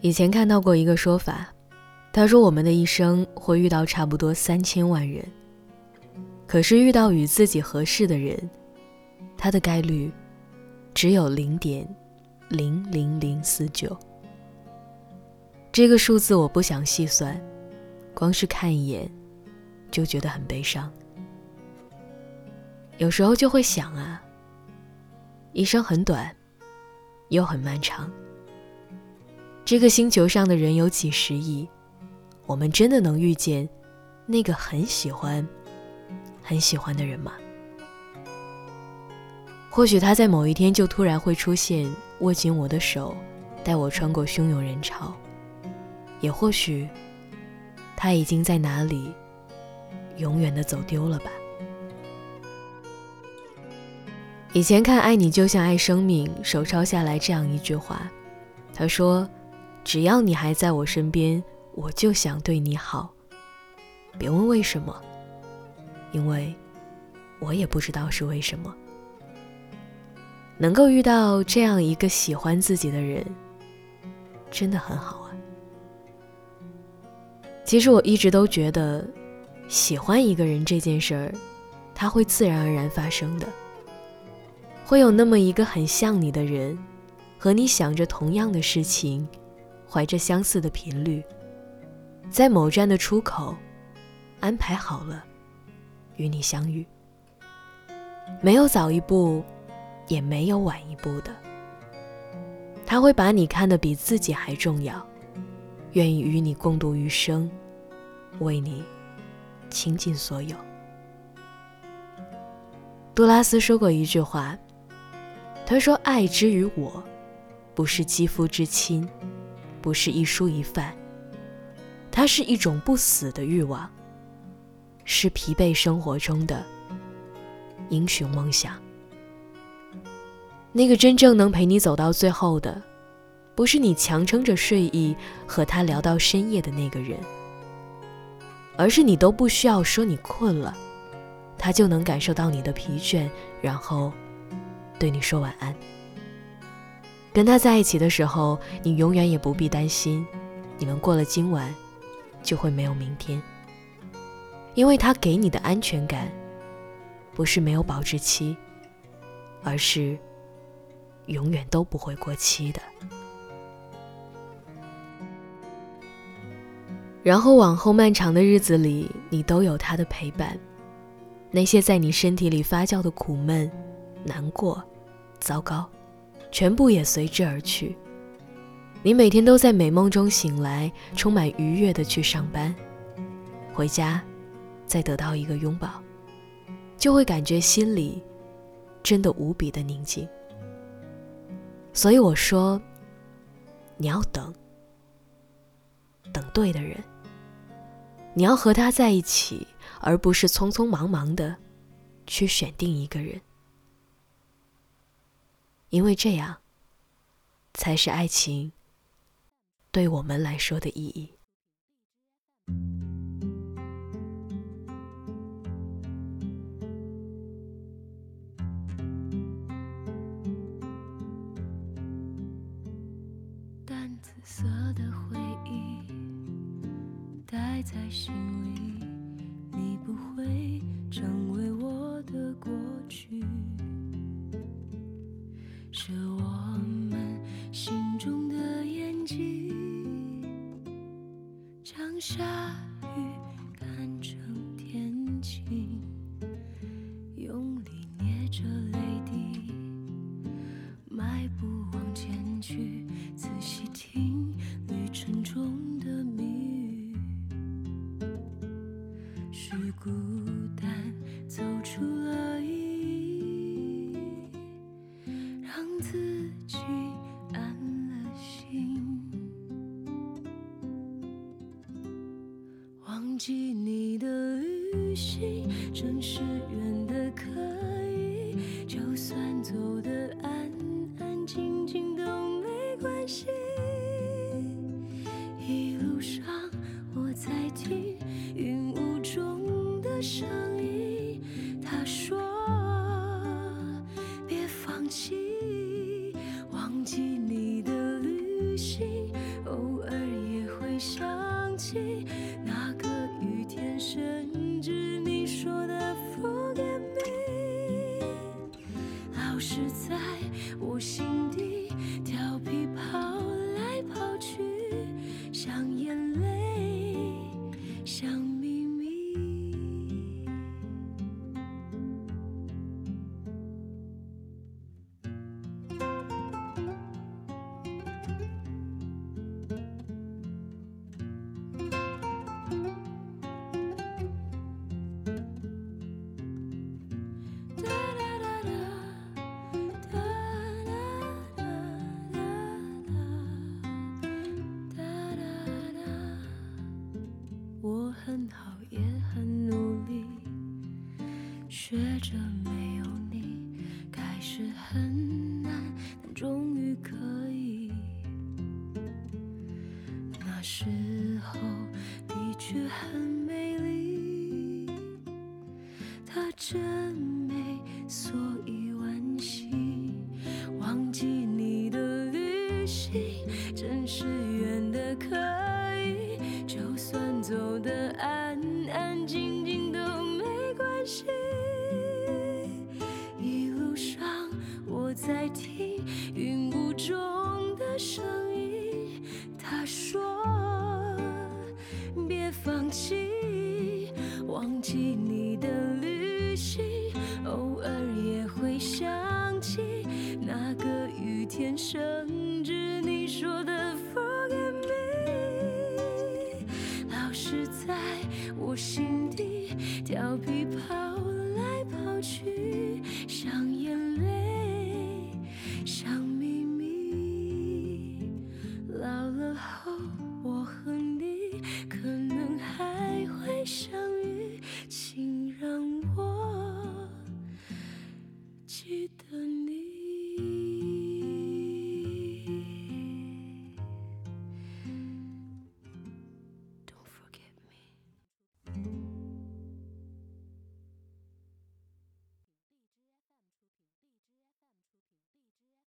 以前看到过一个说法，他说我们的一生会遇到差不多三千万人，可是遇到与自己合适的人，他的概率只有零点零零零四九。这个数字我不想细算，光是看一眼就觉得很悲伤。有时候就会想啊，一生很短，又很漫长。这个星球上的人有几十亿，我们真的能遇见那个很喜欢、很喜欢的人吗？或许他在某一天就突然会出现，握紧我的手，带我穿过汹涌人潮；也或许他已经在哪里，永远的走丢了吧。以前看《爱你就像爱生命》，手抄下来这样一句话，他说。只要你还在我身边，我就想对你好。别问为什么，因为我也不知道是为什么。能够遇到这样一个喜欢自己的人，真的很好啊。其实我一直都觉得，喜欢一个人这件事儿，它会自然而然发生的。会有那么一个很像你的人，和你想着同样的事情。怀着相似的频率，在某站的出口安排好了与你相遇，没有早一步，也没有晚一步的。他会把你看得比自己还重要，愿意与你共度余生，为你倾尽所有。杜拉斯说过一句话，他说：“爱之于我，不是肌肤之亲。”不是一蔬一饭，它是一种不死的欲望，是疲惫生活中的英雄梦想。那个真正能陪你走到最后的，不是你强撑着睡意和他聊到深夜的那个人，而是你都不需要说你困了，他就能感受到你的疲倦，然后对你说晚安。跟他在一起的时候，你永远也不必担心，你们过了今晚，就会没有明天。因为他给你的安全感，不是没有保质期，而是永远都不会过期的。然后往后漫长的日子里，你都有他的陪伴，那些在你身体里发酵的苦闷、难过、糟糕。全部也随之而去。你每天都在美梦中醒来，充满愉悦的去上班，回家，再得到一个拥抱，就会感觉心里真的无比的宁静。所以我说，你要等，等对的人。你要和他在一起，而不是匆匆忙忙的去选定一个人。因为这样，才是爱情对我们来说的意义。淡紫色的回忆待在心里，是我们心中的眼睛，将下雨旅行，城市远的可以，就算走的很好也很努力。学着没有你开始很难但终于可以。那时候的确很走得安安静静都没关系。一路上我在听云雾中的声音，他说别放弃，忘记你的旅行，偶尔也会想起那个雨天，甚至你说的我心底调皮跑。